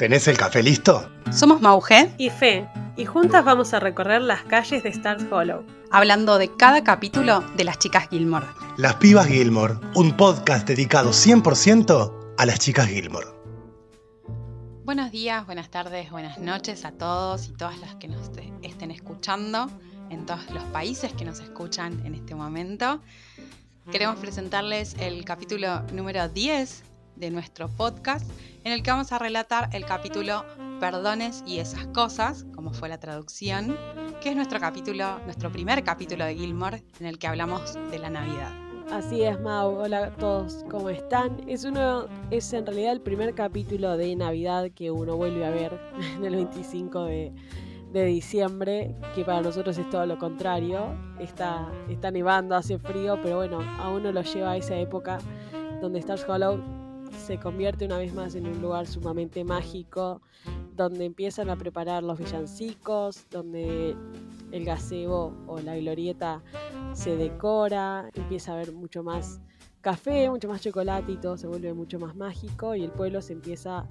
¿Tenés el café listo? Somos Mauge y Fe, y juntas vamos a recorrer las calles de Stars Hollow. Hablando de cada capítulo de las chicas Gilmore. Las Pibas Gilmore, un podcast dedicado 100% a las chicas Gilmore. Buenos días, buenas tardes, buenas noches a todos y todas las que nos estén escuchando en todos los países que nos escuchan en este momento. Queremos presentarles el capítulo número 10 de nuestro podcast, en el que vamos a relatar el capítulo Perdones y esas cosas, como fue la traducción, que es nuestro capítulo, nuestro primer capítulo de Gilmore, en el que hablamos de la Navidad. Así es, Mau. Hola a todos, ¿cómo están? Es uno, es en realidad el primer capítulo de Navidad que uno vuelve a ver en el 25 de, de diciembre, que para nosotros es todo lo contrario. Está, está nevando, hace frío, pero bueno, a uno lo lleva a esa época donde Stars Hollow se convierte una vez más en un lugar sumamente mágico, donde empiezan a preparar los villancicos, donde el gazebo o la glorieta se decora, empieza a haber mucho más café, mucho más chocolate y todo se vuelve mucho más mágico y el pueblo se empieza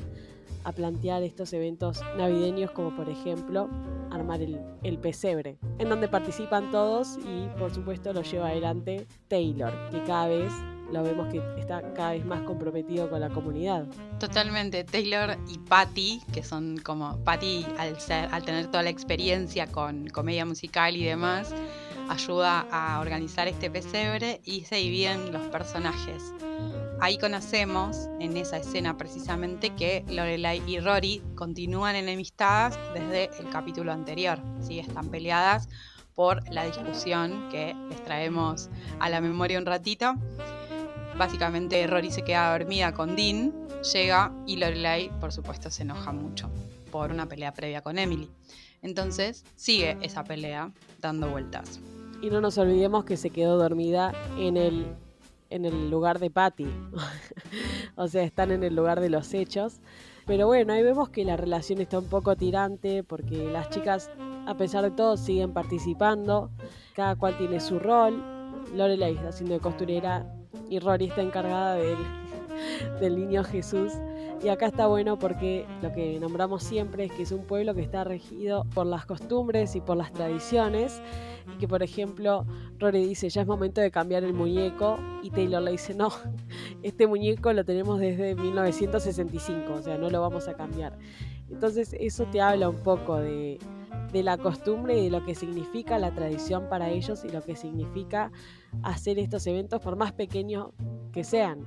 a plantear estos eventos navideños como por ejemplo armar el, el, pesebre, en donde participan todos y por supuesto lo lleva adelante Taylor, que cada vez lo vemos que está cada vez más comprometido con la comunidad. Totalmente. Taylor y Patty, que son como Patty al al tener toda la experiencia con comedia musical y demás, ayuda a organizar este pesebre y se dividen los personajes. Ahí conocemos en esa escena precisamente que Lorelai y Rory continúan enemistadas desde el capítulo anterior. ¿sí? Están peleadas por la discusión que les traemos a la memoria un ratito. Básicamente Rory se queda dormida con Dean, llega y Lorelai, por supuesto, se enoja mucho por una pelea previa con Emily. Entonces sigue esa pelea dando vueltas. Y no nos olvidemos que se quedó dormida en el, en el lugar de Patty. o sea, están en el lugar de los hechos. Pero bueno, ahí vemos que la relación está un poco tirante porque las chicas, a pesar de todo, siguen participando. Cada cual tiene su rol. Lorelai está haciendo costurera y Rory está encargada del, del niño Jesús. Y acá está bueno porque lo que nombramos siempre es que es un pueblo que está regido por las costumbres y por las tradiciones. Y que, por ejemplo, Rory dice, ya es momento de cambiar el muñeco. Y Taylor le dice, no, este muñeco lo tenemos desde 1965, o sea, no lo vamos a cambiar. Entonces eso te habla un poco de, de la costumbre y de lo que significa la tradición para ellos y lo que significa hacer estos eventos por más pequeños que sean.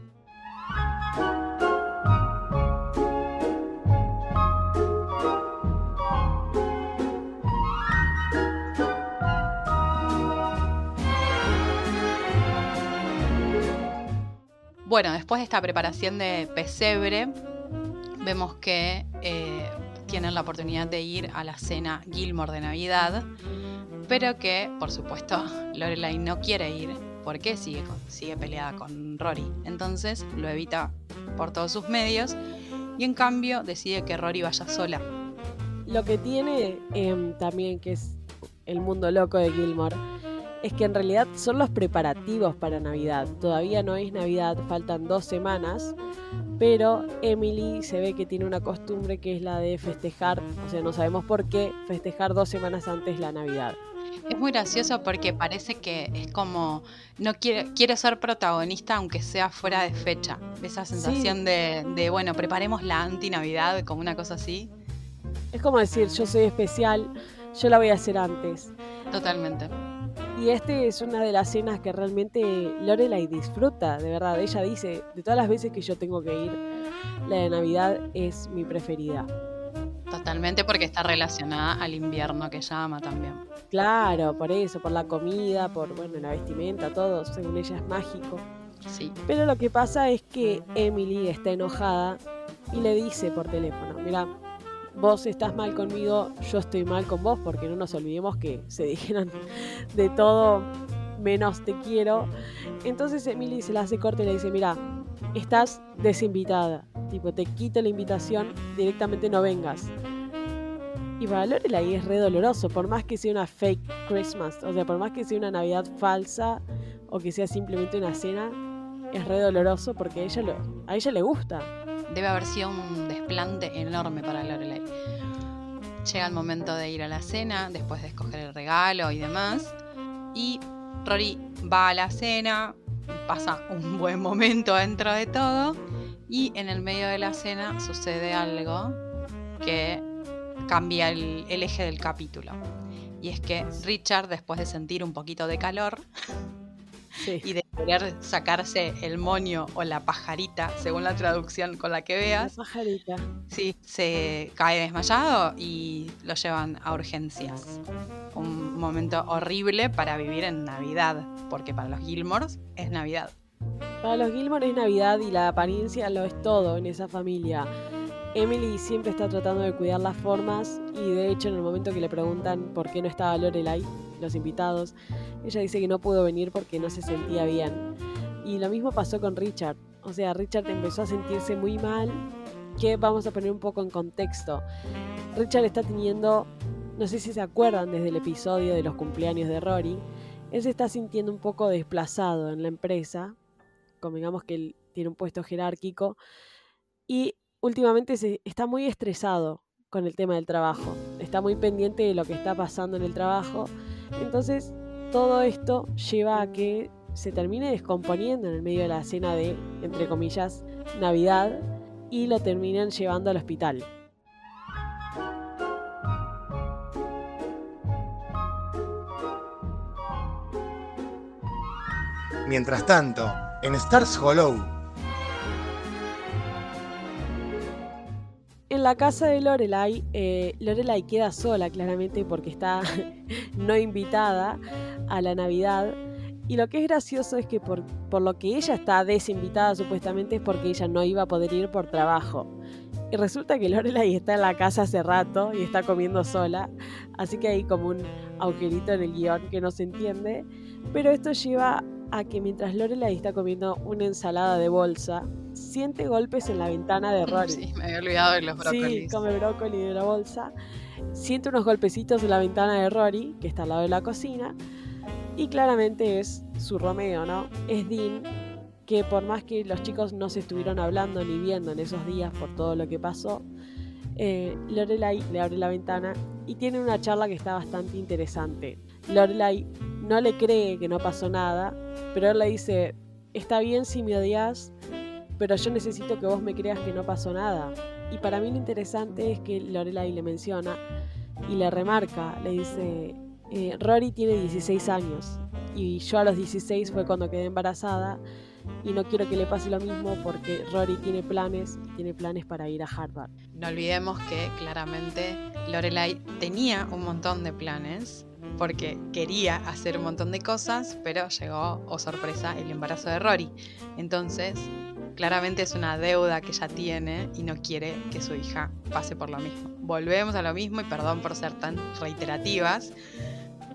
Bueno, después de esta preparación de pesebre, vemos que eh, tienen la oportunidad de ir a la cena Gilmore de Navidad, pero que, por supuesto, Lorelai no quiere ir porque sigue, sigue peleada con Rory. Entonces lo evita por todos sus medios y en cambio decide que Rory vaya sola. Lo que tiene em, también, que es el mundo loco de Gilmore, es que en realidad son los preparativos para Navidad. Todavía no es Navidad, faltan dos semanas, pero Emily se ve que tiene una costumbre que es la de festejar, o sea, no sabemos por qué, festejar dos semanas antes la Navidad. Es muy gracioso porque parece que es como no quiere, quiere ser protagonista aunque sea fuera de fecha. Esa sensación de, de, bueno, preparemos la anti-Navidad como una cosa así. Es como decir, yo soy especial, yo la voy a hacer antes. Totalmente. Y este es una de las cenas que realmente Lorelai disfruta, de verdad. Ella dice, de todas las veces que yo tengo que ir, la de Navidad es mi preferida. Totalmente porque está relacionada al invierno que ella ama también. Claro, por eso, por la comida, por bueno, la vestimenta, todo, según ella es mágico. Sí. Pero lo que pasa es que Emily está enojada y le dice por teléfono, mira, vos estás mal conmigo, yo estoy mal con vos, porque no nos olvidemos que se dijeron de todo menos te quiero. Entonces Emily se la hace corte y le dice, mira, estás desinvitada, tipo, te quito la invitación, directamente no vengas. Y para Lorelai es re doloroso, por más que sea una fake Christmas, o sea, por más que sea una Navidad falsa o que sea simplemente una cena, es re doloroso porque a ella, lo, a ella le gusta. debe haber sido un desplante enorme para Lorelai. Llega el momento de ir a la cena, después de escoger el regalo y demás. Y Rory va a la cena, pasa un buen momento dentro de todo. Y en el medio de la cena sucede algo que cambia el, eje del capítulo. Y es que Richard, después de sentir un poquito de calor, y de querer sacarse el moño o la pajarita, según la traducción con la que veas. La pajarita. Sí, se cae desmayado y lo llevan a urgencias. Un momento horrible para vivir en Navidad, porque para los Gilmores es Navidad. Para los Gilmore es Navidad y la apariencia lo es todo en esa familia. Emily siempre está tratando de cuidar las formas y de hecho en el momento que le preguntan por qué no estaba Lorelai, los invitados, ella dice que no pudo venir porque no se sentía bien. Y lo mismo pasó con Richard. O sea, Richard empezó a sentirse muy mal, que vamos a poner un poco en contexto. Richard está teniendo, no sé si se acuerdan desde el episodio de los cumpleaños de Rory, él se está sintiendo un poco desplazado en la empresa, como digamos que él tiene un puesto jerárquico, y últimamente se, está muy estresado con el tema del trabajo, está muy pendiente de lo que está pasando en el trabajo, entonces todo esto lleva a que se termine descomponiendo en el medio de la cena de, entre comillas, Navidad y lo terminan llevando al hospital. Mientras tanto, en Stars Hollow, en la casa de Lorelai, eh, Lorelai queda sola claramente porque está no invitada a la Navidad. Y lo que es gracioso es que por, por, lo que ella está desinvitada supuestamente es porque ella no iba a poder ir por trabajo. Y resulta que Lorelai está en la casa hace rato y está comiendo sola. Así que hay como un agujerito en el guion que no se entiende. Pero esto lleva a que mientras Lorelai está comiendo una ensalada de bolsa, siente golpes en la ventana de Rory. Sí, me había olvidado de los brócolis. Sí, come brócoli de la bolsa. Siente unos golpecitos en la ventana de Rory, que está al lado de la cocina, y claramente es su Romeo, ¿no? Es Dean, que por más que los chicos no se estuvieron hablando ni viendo en esos días por todo lo que pasó, eh, Lorelai le abre la ventana y tiene una charla que está bastante interesante. Lorelai no le cree que no pasó nada, pero él le dice, está bien si me odias, pero yo necesito que vos me creas que no pasó nada. Y para mí lo interesante es que Lorelai le menciona y le remarca, le dice, eh, Rory tiene 16 años y yo a los 16 fue cuando quedé embarazada y no quiero que le pase lo mismo porque Rory tiene planes, tiene planes para ir a Harvard. No olvidemos que claramente Lorelai tenía un montón de planes porque quería hacer un montón de cosas, pero llegó, oh sorpresa, el embarazo de Rory. Entonces, claramente es una deuda que ella tiene y no quiere que su hija pase por lo mismo. Volvemos a lo mismo y perdón por ser tan reiterativas.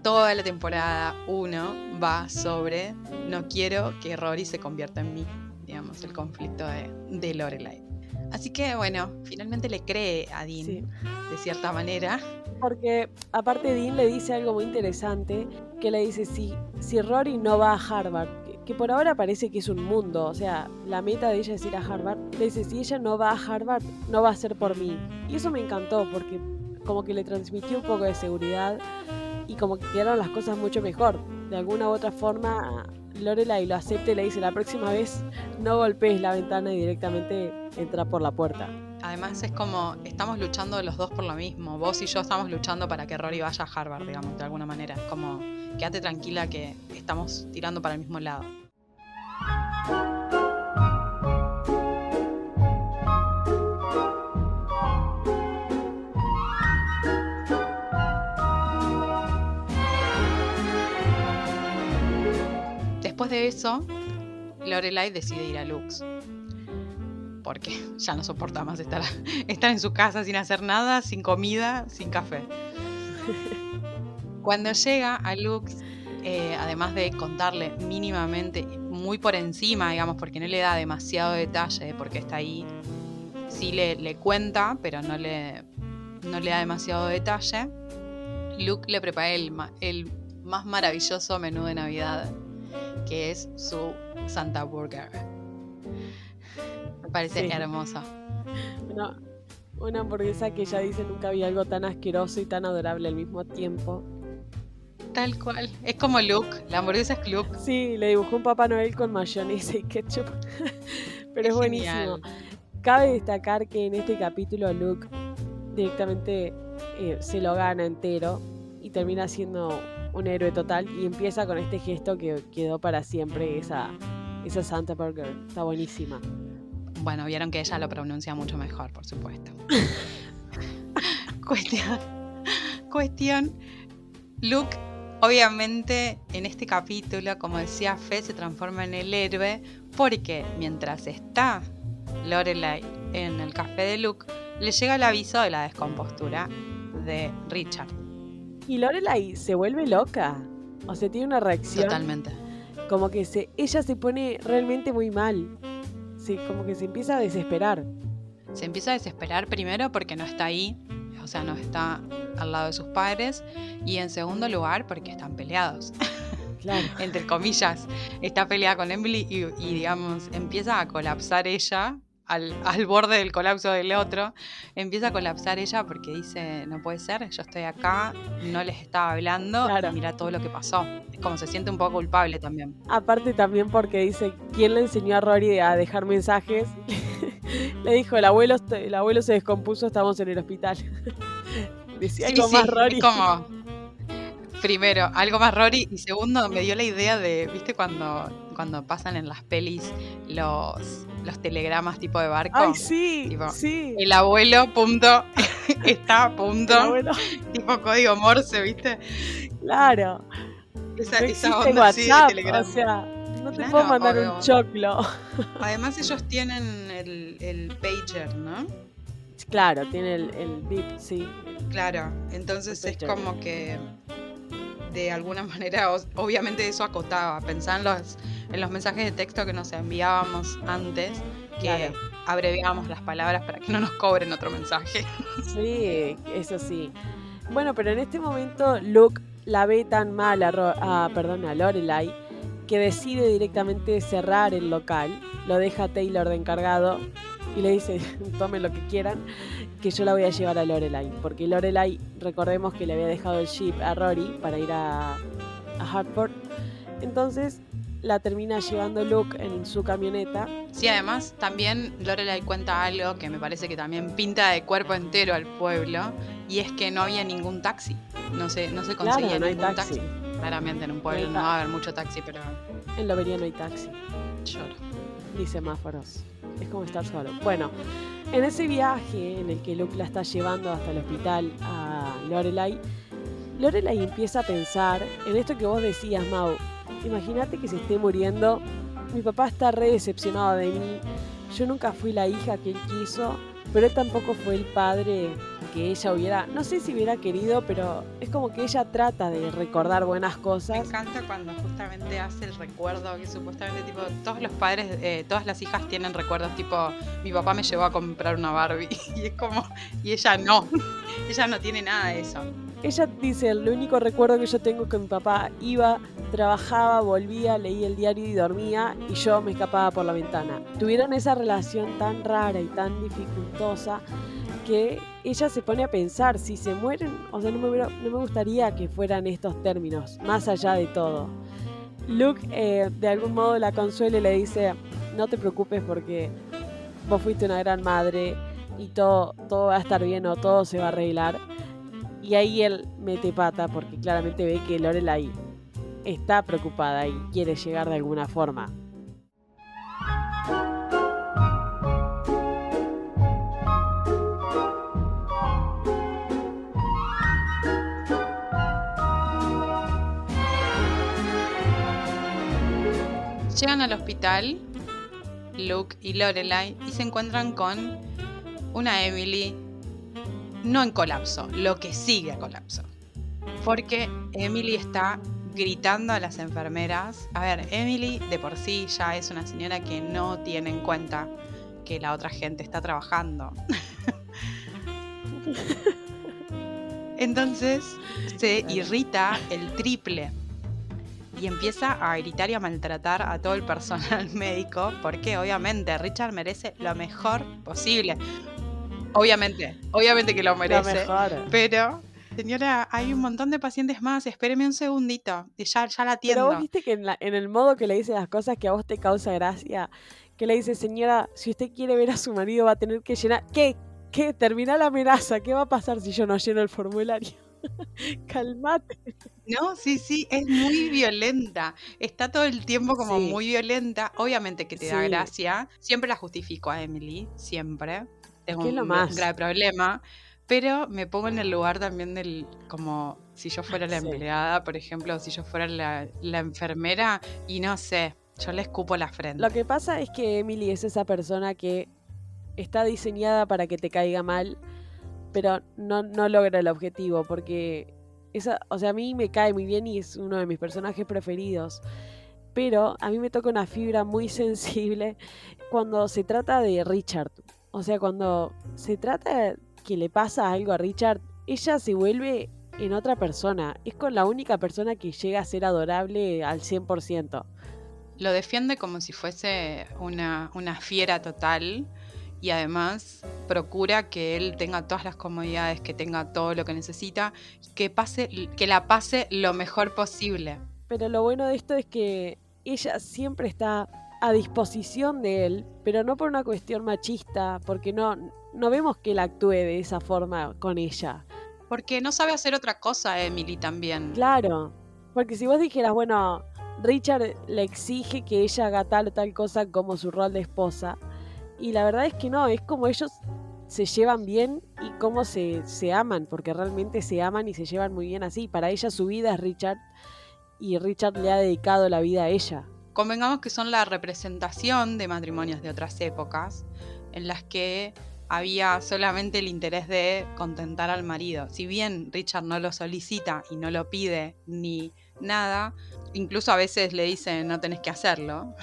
Toda la temporada 1 va sobre no quiero que Rory se convierta en mí, digamos, el conflicto de, de Lorelai. Así que bueno, finalmente le cree a Dean de cierta manera porque aparte Dean le dice algo muy interesante, que le dice, si, si Rory no va a Harvard, que, por ahora parece que es un mundo, o sea, la meta de ella es ir a Harvard, le dice, si ella no va a Harvard, no va a ser por mí. Y eso me encantó, porque como que le transmitió un poco de seguridad y como que quedaron las cosas mucho mejor. De alguna u otra forma, Lorelai lo acepta y le dice, la próxima vez no golpees la ventana y directamente entra por la puerta. Además es como, estamos luchando los dos por lo mismo. Vos y yo estamos luchando para que Rory vaya a Harvard, digamos, de alguna manera. Es como, quédate tranquila que estamos tirando para el mismo lado. Después de eso, Lorelai decide ir a Lux porque ya no soporta más estar, estar en su casa sin hacer nada, sin comida, sin café. Cuando llega a Lux, eh, además de contarle mínimamente, muy por encima, digamos, porque no le da demasiado detalle de por qué está ahí, sí le, le cuenta, pero no le, no le da demasiado detalle. Luke le prepara el, el más maravilloso menú de Navidad, que es su Santa Burger. Me parece hermoso. Una, una hamburguesa que ella dice nunca había algo tan asqueroso y tan adorable al mismo tiempo. Tal cual. Es como Luke. La hamburguesa es Luke. Sí, le dibujó un Papá Noel con mayonesa y ketchup. Pero es, Es buenísimo. genial. Cabe destacar que en este capítulo Luke directamente eh, se lo gana entero y termina siendo un héroe total y empieza con este gesto que quedó para siempre, esa, esa Santa Burger. Está buenísima. Bueno, vieron que ella lo pronuncia mucho mejor, por supuesto. cuestión. Cuestión. Luke, obviamente, en este capítulo, como decía Fe, se transforma en el héroe porque mientras está Lorelai en el café de Luke, le llega el aviso de la descompostura de Richard. Y Lorelai se vuelve loca. O sea, tiene una reacción Totalmente. como que se, ella se pone realmente muy mal. Sí, como que se empieza a desesperar. Se empieza a desesperar primero porque no está ahí, o sea, no está al lado de sus padres, y en segundo lugar porque están peleados, Claro. entre comillas. Está peleada con Emily y, y, digamos, empieza a colapsar ella. Al, al borde del colapso del otro, empieza a colapsar ella porque dice, no puede ser, yo estoy acá, no les estaba hablando, Claro. y mira todo lo que pasó. Es como se siente un poco culpable también. Aparte también porque dice, ¿quién le enseñó a Rory a dejar mensajes? le dijo, el abuelo, el abuelo se descompuso, estamos en el hospital. Decía Sí, algo sí, más Rory. es como, primero, algo más Rory, y segundo, me dio la idea de, ¿viste cuando, cuando pasan en las pelis los, los telegramas tipo de barco? Ay, sí, Tipo, sí. El abuelo, punto, está punto, abuelo, tipo código Morse, ¿viste? claro. Esa, No esa onda de WhatsApp, telegrama. o sea, no te Claro, puedo mandar obvio. un choclo. Además ellos tienen el, el pager, ¿no? Claro, tiene el, el beep, sí. Claro, entonces es como que de alguna manera, obviamente eso acotaba, pensá en los, en los mensajes de texto que nos enviábamos antes, que Claro. abreviábamos las palabras para que no nos cobren otro mensaje. Sí, eso sí. Bueno, pero en este momento Luke la ve tan mal a, Ro- a- perdón, a Lorelai que decide directamente cerrar el local, lo deja a Taylor de encargado y le dice, tomen lo que quieran, que yo la voy a llevar a Lorelai, porque Lorelai, recordemos que le había dejado el jeep a Rory para ir a, a Hartford, entonces la termina llevando Luke en su camioneta. Sí, además también Lorelai cuenta algo que me parece que también pinta de cuerpo entero al pueblo, y es que no había ningún taxi, no se, no se conseguía Claro, no hay ningún taxi. taxi. Claramente en un pueblo no va a haber mucho taxi, pero En Lobería no hay taxi. lloro. ni semáforos. Es como estar solo. Bueno, en ese viaje en el que Luke la está llevando hasta el hospital a Lorelai, Lorelai empieza a pensar en esto que vos decías, Mau. Imagínate que se esté muriendo. Mi papá está re decepcionado de mí. Yo nunca fui la hija que él quiso, pero él tampoco fue el padre que ella hubiera, no sé si hubiera querido, pero es como que ella trata de recordar buenas Me cosas. encanta cuando justamente hace el recuerdo que supuestamente tipo todos los padres, eh, todas las hijas tienen recuerdos tipo mi papá me llevó a comprar una Barbie y es como y ella no, ella no tiene nada de eso. Ella dice, el único recuerdo que yo tengo es que mi papá iba, trabajaba, volvía, leía el diario y dormía y yo me escapaba por la ventana. Tuvieron esa relación tan rara y tan dificultosa que ella se pone a pensar, si se mueren, o sea, no me, no me gustaría que fueran estos términos, más allá de todo. Luke eh, de algún modo la consuela y le dice, no te preocupes porque vos fuiste una gran madre y todo, todo va a estar bien o todo se va a arreglar. Y ahí él mete pata porque claramente ve que Lorelai está preocupada y quiere llegar de alguna forma. Llegan al hospital Luke y Lorelai y se encuentran con una Emily no en colapso, lo que sigue a colapso. Porque Emily está gritando a las enfermeras. A ver, Emily de por sí ya es una señora que no tiene en cuenta que la otra gente está trabajando. Entonces se irrita el triple. Y empieza a gritar y a maltratar a todo el personal médico porque obviamente Richard merece lo mejor posible. Obviamente, obviamente que lo merece. Pero, señora, hay un montón de pacientes más, espéreme un segundito y ya, ya la atiendo. Pero vos viste que en, el modo que le dice las cosas que a vos te causa gracia, que le dice, señora, si usted quiere ver a su marido va a tener que llenar... ¿Qué? ¿Qué? Termina la amenaza. ¿Qué va a pasar si yo no lleno el formulario? Calmate. No, sí, sí, es muy violenta. Está todo el tiempo como muy violenta. Obviamente que te da gracia. Siempre la justifico a Emily, siempre. Tengo un, lo más? grave problema. Pero me pongo en el lugar también del, como si yo fuera la empleada, por ejemplo, si yo fuera la, la enfermera y no sé, yo le escupo la frente. Lo que pasa es que Emily es esa persona que está diseñada para que te caiga mal, pero no, no logra el objetivo, porque esa, o sea, a mí me cae muy bien y es uno de mis personajes preferidos. Pero a mí me toca una fibra muy sensible cuando se trata de Richard. O sea, cuando se trata que le pasa algo a Richard, ella se vuelve en otra persona. Es con la única persona que llega a ser adorable al 100%. Lo defiende como si fuese una, una fiera total y además procura que él tenga todas las comodidades, que tenga todo lo que necesita, que pase, que la pase lo mejor posible. Pero lo bueno de esto es que ella siempre está a disposición de él, pero no por una cuestión machista, porque no, no vemos que él actúe de esa forma con ella. Porque no sabe hacer otra cosa, Emily, también. Claro, porque si vos dijeras, bueno, Richard le exige que ella haga tal o tal cosa como su rol de esposa, y la verdad es que no, es como ellos se llevan bien y cómo se, se aman, porque realmente se aman y se llevan muy bien así. Para ella su vida es Richard y Richard le ha dedicado la vida a ella. Convengamos que son la representación de matrimonios de otras épocas en las que había solamente el interés de contentar al marido. Si bien Richard no lo solicita y no lo pide ni nada, incluso a veces le dice no tenés que hacerlo.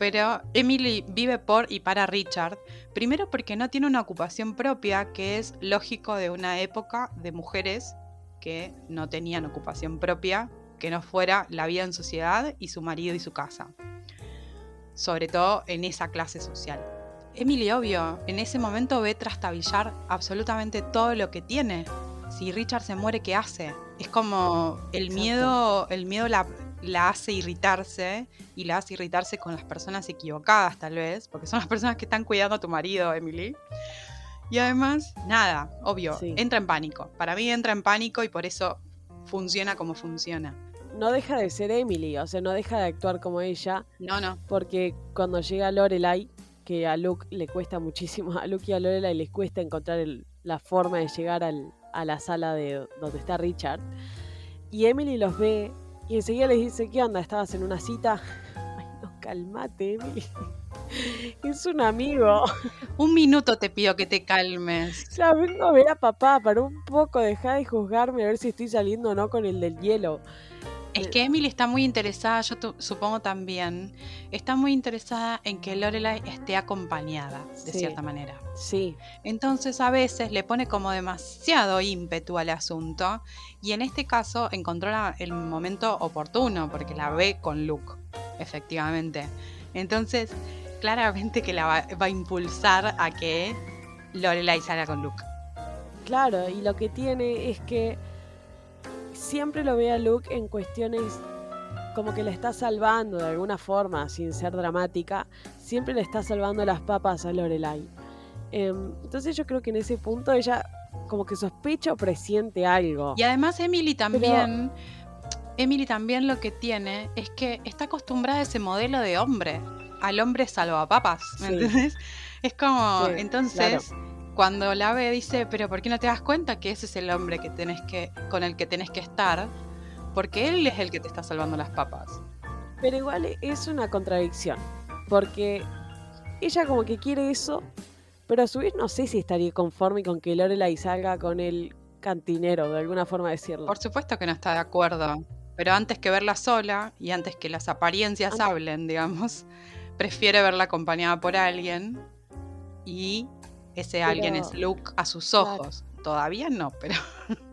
Pero Emily vive por y para Richard, primero porque no tiene una ocupación propia, que es lógico de una época de mujeres que no tenían ocupación propia, que no fuera la vida en sociedad y su marido y su casa. Sobre todo en esa clase social. Emily, obvio, en ese momento ve trastabillar absolutamente todo lo que tiene. Si Richard se muere, ¿qué hace? Es como el miedo, el miedo la, la hace irritarse y la hace irritarse con las personas equivocadas tal vez, porque son las personas que están cuidando a tu marido, Emily. Y además, nada, obvio, entra en pánico. Para mí entra en pánico y por eso funciona como funciona. No deja de ser Emily, o sea, no deja de actuar como ella. No, no. Porque cuando llega Lorelai, que a Luke le cuesta muchísimo, a Luke y a Lorelai les cuesta encontrar la forma de llegar a la sala de donde está Richard. Y Emily los ve y enseguida les dice, ¿qué onda? ¿Estabas en una cita? Ay, no, calmate, Emily. Es un amigo. Un minuto te pido que te calmes. Ya vengo a ver a papá, para un poco dejar de juzgarme a ver si estoy saliendo o no con el del hielo. Es que Emily está muy interesada, yo supongo también, está muy interesada en que Lorelai esté acompañada, de cierta manera. Sí. Entonces a veces le pone como demasiado ímpetu al asunto y en este caso encontró el momento oportuno porque la ve con Luke, efectivamente. Entonces, claramente que la va, va a impulsar a que Lorelai salga con Luke. Claro, y lo que tiene es que siempre lo ve a Luke en cuestiones como que le está salvando de alguna forma, sin ser dramática, siempre le está salvando las papas a Lorelai. Em, entonces yo creo que en ese punto ella como que sospecha o presiente algo. Y además Emily también, Emily también lo que tiene es que está acostumbrada a ese modelo de hombre, al hombre salvapapas, ¿me entiendes? Es como, entonces cuando la ve dice, pero ¿por qué no te das cuenta que ese es el hombre que tenés que, con el que tenés que estar? Porque él es el que te está salvando las papas. Pero igual es una contradicción, porque ella como que quiere eso, pero a su vez no sé si estaría conforme con que Lorelai salga con el cantinero, de alguna forma decirlo. Por supuesto que no está de acuerdo, pero antes que verla sola y antes que las apariencias hablen, digamos, prefiere verla acompañada por alguien y ese alguien es Luke a sus ojos. Todavía no, pero.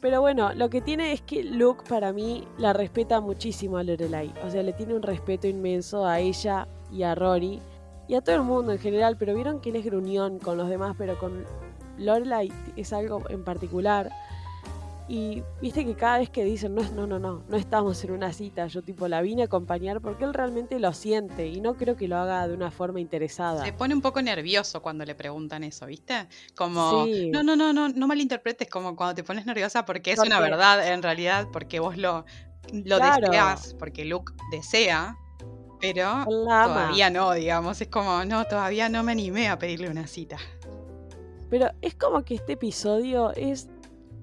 Pero bueno, lo que tiene es que Luke para mí la respeta muchísimo a Lorelai. O sea, le tiene un respeto inmenso a ella y a Rory y a todo el mundo en general. Pero vieron que él es gruñón con los demás, pero con Lorelai es algo en particular. Y viste que cada vez que dicen, no, no, no, no, no estamos en una cita, yo tipo la vine a acompañar porque él realmente lo siente y no creo que lo haga de una forma interesada. Se pone un poco nervioso cuando le preguntan eso, ¿viste? Como, no, no, no, no, no malinterpretes como cuando te pones nerviosa porque es una verdad en realidad, porque vos lo, lo deseas, porque Luke desea, pero todavía no, digamos, es como, no, todavía no me animé a pedirle una cita. Pero es como que este episodio es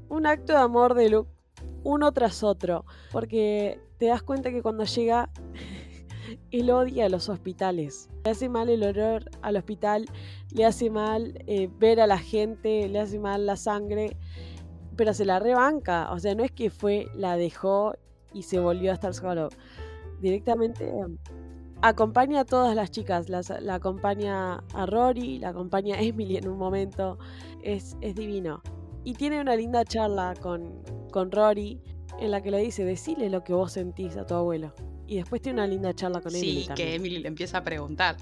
un acto de amor de Luke uno tras otro, porque te das cuenta que cuando llega, él odia a los hospitales. Le hace mal el olor al hospital, le hace mal eh, ver a la gente, le hace mal la sangre, pero se la rebanca. O sea, no es que fue, la dejó y se volvió a estar solo. Directamente acompaña a todas las chicas, la acompaña a Rory, la acompaña a Emily en un momento. Es divino. Y tiene una linda charla con, con Rory en la que le dice, decile lo que vos sentís a tu abuelo. Y después tiene una linda charla con Emily. Sí, que Emily le empieza a preguntar.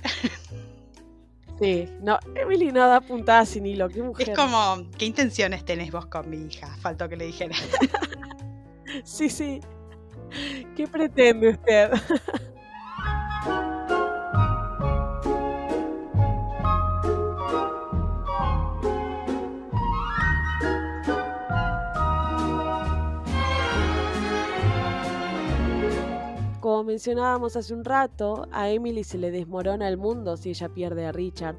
Sí, no, Emily no da puntada sin hilo, qué mujer. Es como, ¿qué intenciones tenés vos con mi hija? Faltó que le dijera. sí, sí. ¿Qué pretende usted? Mencionábamos hace un rato, a Emily se le desmorona el mundo si ella pierde a Richard.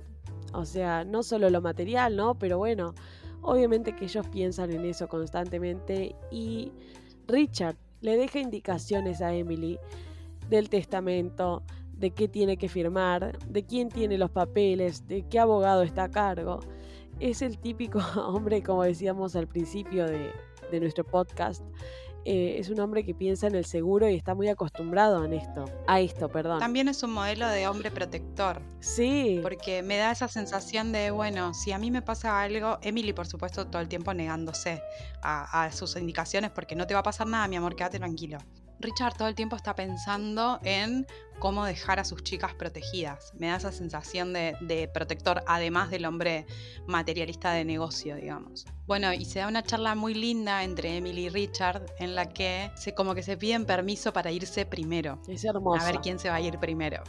O sea, no solo lo material, ¿no? Pero bueno, obviamente que ellos piensan en eso constantemente y Richard le deja indicaciones a Emily del testamento, de qué tiene que firmar, de quién tiene los papeles, de qué abogado está a cargo. Es el típico hombre, como decíamos al principio de, de nuestro podcast, eh, es un hombre que piensa en el seguro y está muy acostumbrado a esto, a esto, perdón. También es un modelo de hombre protector. Sí. Porque me da esa sensación de, bueno, si a mí me pasa algo, Emily por supuesto todo el tiempo negándose a, a sus indicaciones porque no te va a pasar nada, mi amor, quédate tranquilo. Richard todo el tiempo está pensando en cómo dejar a sus chicas protegidas. Me da esa sensación de, protector, además del hombre materialista de negocio, digamos. Bueno, y se da una charla muy linda entre Emily y Richard en la que se como que se piden permiso para irse primero. Es hermoso. A ver quién se va a ir primero.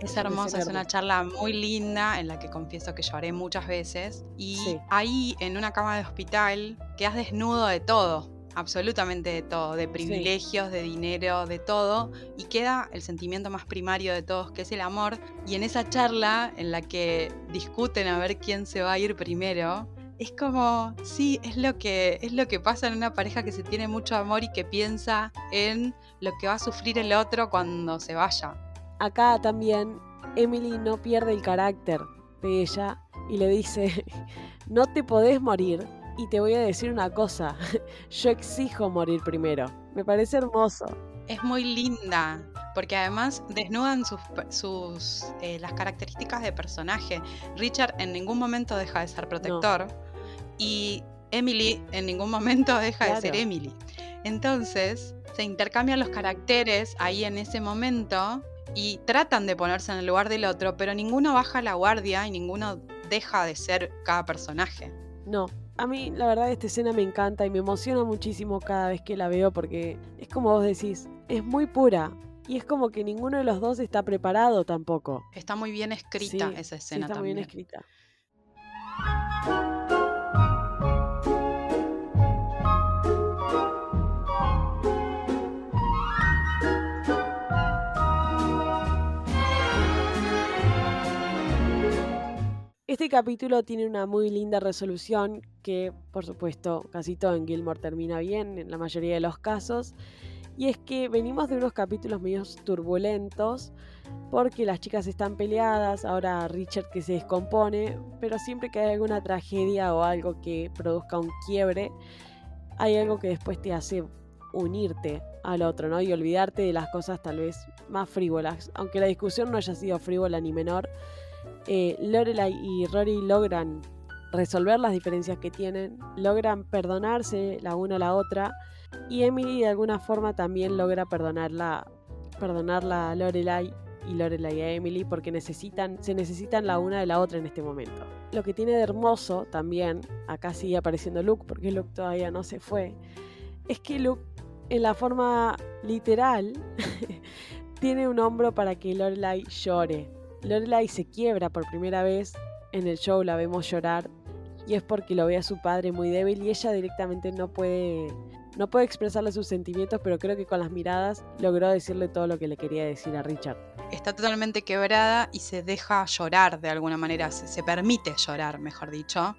Es hermosa, es una charla muy linda en la que confieso que lloré muchas veces. Y ahí, en una cama de hospital, quedas desnudo de todo absolutamente de todo, de privilegios, de dinero, de todo, y queda el sentimiento más primario de todos, que es el amor. Y en esa charla en la que discuten a ver quién se va a ir primero, es como, sí, es lo que es lo que pasa en una pareja que se tiene mucho amor y que piensa en lo que va a sufrir el otro cuando se vaya. Acá también Emily no pierde el carácter de ella y le dice, "No te podés morir." Y te voy a decir una cosa, yo exijo morir primero. Me parece hermoso. Es muy linda, porque además desnudan sus, sus eh, las características de personaje. Richard en ningún momento deja de ser protector y Emily en ningún momento deja de ser Emily. Entonces se intercambian los caracteres ahí en ese momento y tratan de ponerse en el lugar del otro, pero ninguno baja la guardia y ninguno deja de ser cada personaje. No, a mí la verdad esta escena me encanta y me emociona muchísimo cada vez que la veo porque es como vos decís, es muy pura. Y es como que ninguno de los dos está preparado tampoco. Está muy bien escrita esa escena está muy bien escrita. Este capítulo tiene una muy linda resolución que, por supuesto, casi todo en Gilmore termina bien en la mayoría de los casos. Y es que venimos de unos capítulos medio turbulentos porque las chicas están peleadas, ahora Richard que se descompone, pero siempre que hay alguna tragedia o algo que produzca un quiebre, hay algo que después te hace unirte al otro, ¿no? Y olvidarte de las cosas tal vez más frívolas, aunque la discusión no haya sido frívola ni menor eh, Lorelai y Rory logran resolver las diferencias que tienen, logran perdonarse la una a la otra y Emily de alguna forma también logra perdonarla, perdonarla a Lorelai y Lorelai a Emily porque se necesitan la una de la otra en este momento. Lo que tiene de hermoso también, acá sigue apareciendo Luke porque Luke todavía no se fue, es que Luke en la forma literal tiene un hombro para que Lorelai llore. Lorelai se quiebra por primera vez en el show, la vemos llorar y es porque lo ve a su padre muy débil y ella directamente no puede no puede expresarle sus sentimientos, pero creo que con las miradas logró decirle todo lo que le quería decir a Richard. Está totalmente quebrada y se deja llorar de alguna manera, se, permite llorar, mejor dicho,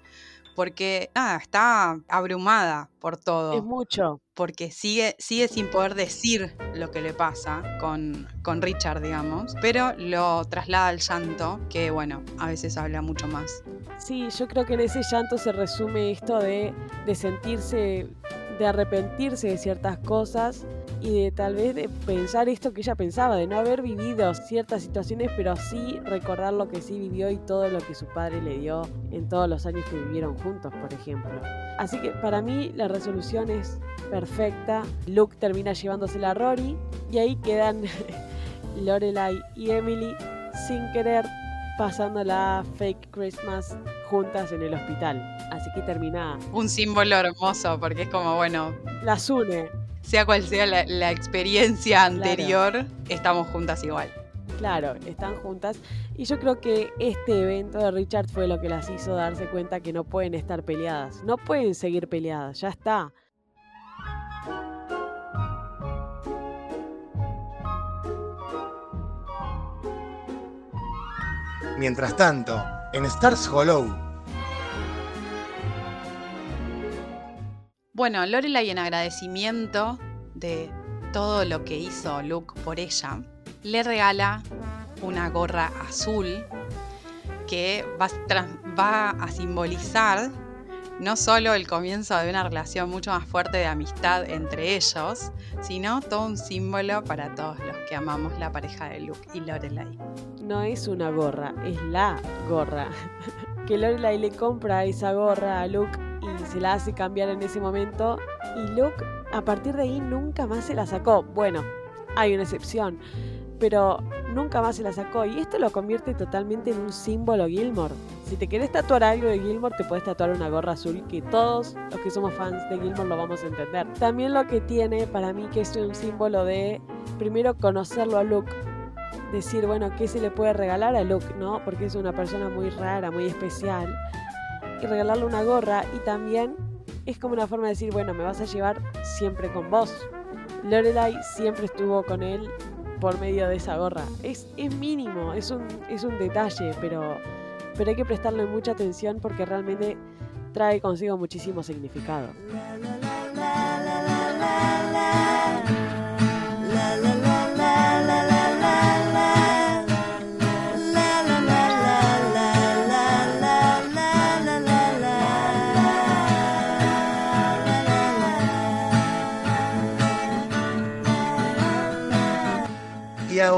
porque nada, está abrumada por todo. Es mucho. Porque sigue, sigue sin poder decir lo que le pasa con, con Richard, digamos, pero lo traslada al llanto, que bueno, a veces habla mucho más. Sí, yo creo que en ese llanto se resume esto de, de sentirse de arrepentirse de ciertas cosas y de tal vez de pensar esto que ella pensaba, de no haber vivido ciertas situaciones, pero sí recordar lo que sí vivió y todo lo que su padre le dio en todos los años que vivieron juntos, por ejemplo. Así que para mí la resolución es perfecta. Luke termina llevándosela a Rory y ahí quedan Lorelai y Emily sin querer pasando la fake Christmas juntas en el hospital. Así que termina. Un símbolo hermoso, porque es como, bueno. Las une. Sea cual sea la, experiencia anterior, estamos juntas igual. Claro, están juntas. Y yo creo que este evento de Richard fue lo que las hizo darse cuenta que no pueden estar peleadas. No pueden seguir peleadas, ya está. Mientras tanto, en Stars Hollow. Bueno, Lorelai en agradecimiento de todo lo que hizo Luke por ella, le regala una gorra azul que va, a simbolizar no solo el comienzo de una relación mucho más fuerte de amistad entre ellos, sino todo un símbolo para todos los que amamos la pareja de Luke y Lorelai. No es una gorra, es la gorra. que Lorelai le compra esa gorra a Luke se la hace cambiar en ese momento y Luke a partir de ahí nunca más se la sacó. Bueno, hay una excepción, pero nunca más se la sacó y esto lo convierte totalmente en un símbolo Gilmore. Si te querés tatuar algo de Gilmore, te puedes tatuar una gorra azul que todos los que somos fans de Gilmore lo vamos a entender. También lo que tiene para mí que es un símbolo de primero conocerlo a Luke, decir, bueno, ¿qué se le puede regalar a Luke, no? Porque es una persona muy rara, muy especial. Y regalarle una gorra y también es como una forma de decir, bueno, me vas a llevar siempre con vos. Lorelai siempre estuvo con él por medio de esa gorra. Es, es mínimo, es un, es un detalle, pero, pero hay que prestarle mucha atención porque realmente trae consigo muchísimo significado.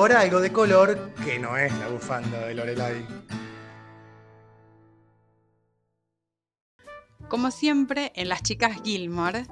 Ahora algo de color que no es la bufanda de Lorelai. Como siempre, en Las Chicas Gilmore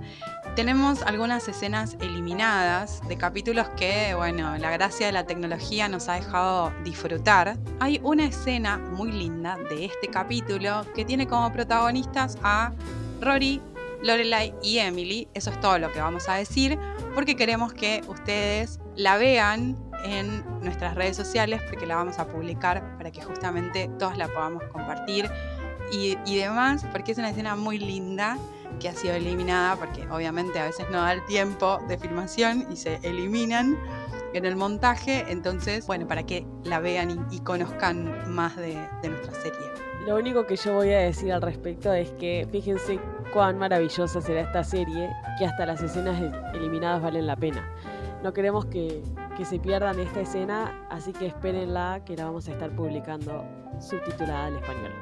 tenemos algunas escenas eliminadas de capítulos que, bueno, la gracia de la tecnología nos ha dejado disfrutar. Hay una escena muy linda de este capítulo que tiene como protagonistas a Rory, Lorelai y Emily. Eso es todo lo que vamos a decir porque queremos que ustedes la vean en nuestras redes sociales porque la vamos a publicar para que justamente todos la podamos compartir y, demás, porque es una escena muy linda que ha sido eliminada porque obviamente a veces no da el tiempo de filmación y se eliminan en el montaje, entonces, bueno, para que la vean y, conozcan más de, de nuestra serie. Lo único que yo voy a decir al respecto es que fíjense cuán maravillosa será esta serie, que hasta las escenas eliminadas valen la pena. No queremos que que se pierdan esta escena, así que espérenla que la vamos a estar publicando subtitulada al español.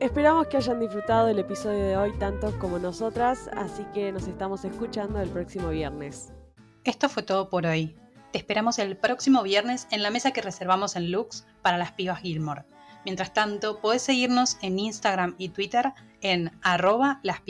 Esperamos que hayan disfrutado el episodio de hoy tanto como nosotras, así que nos estamos escuchando el próximo viernes. Esto fue todo por hoy. Te esperamos el próximo viernes en la mesa que reservamos en Lux para las pibas Gilmore. Mientras tanto, podés seguirnos en Instagram y Twitter en arroba las.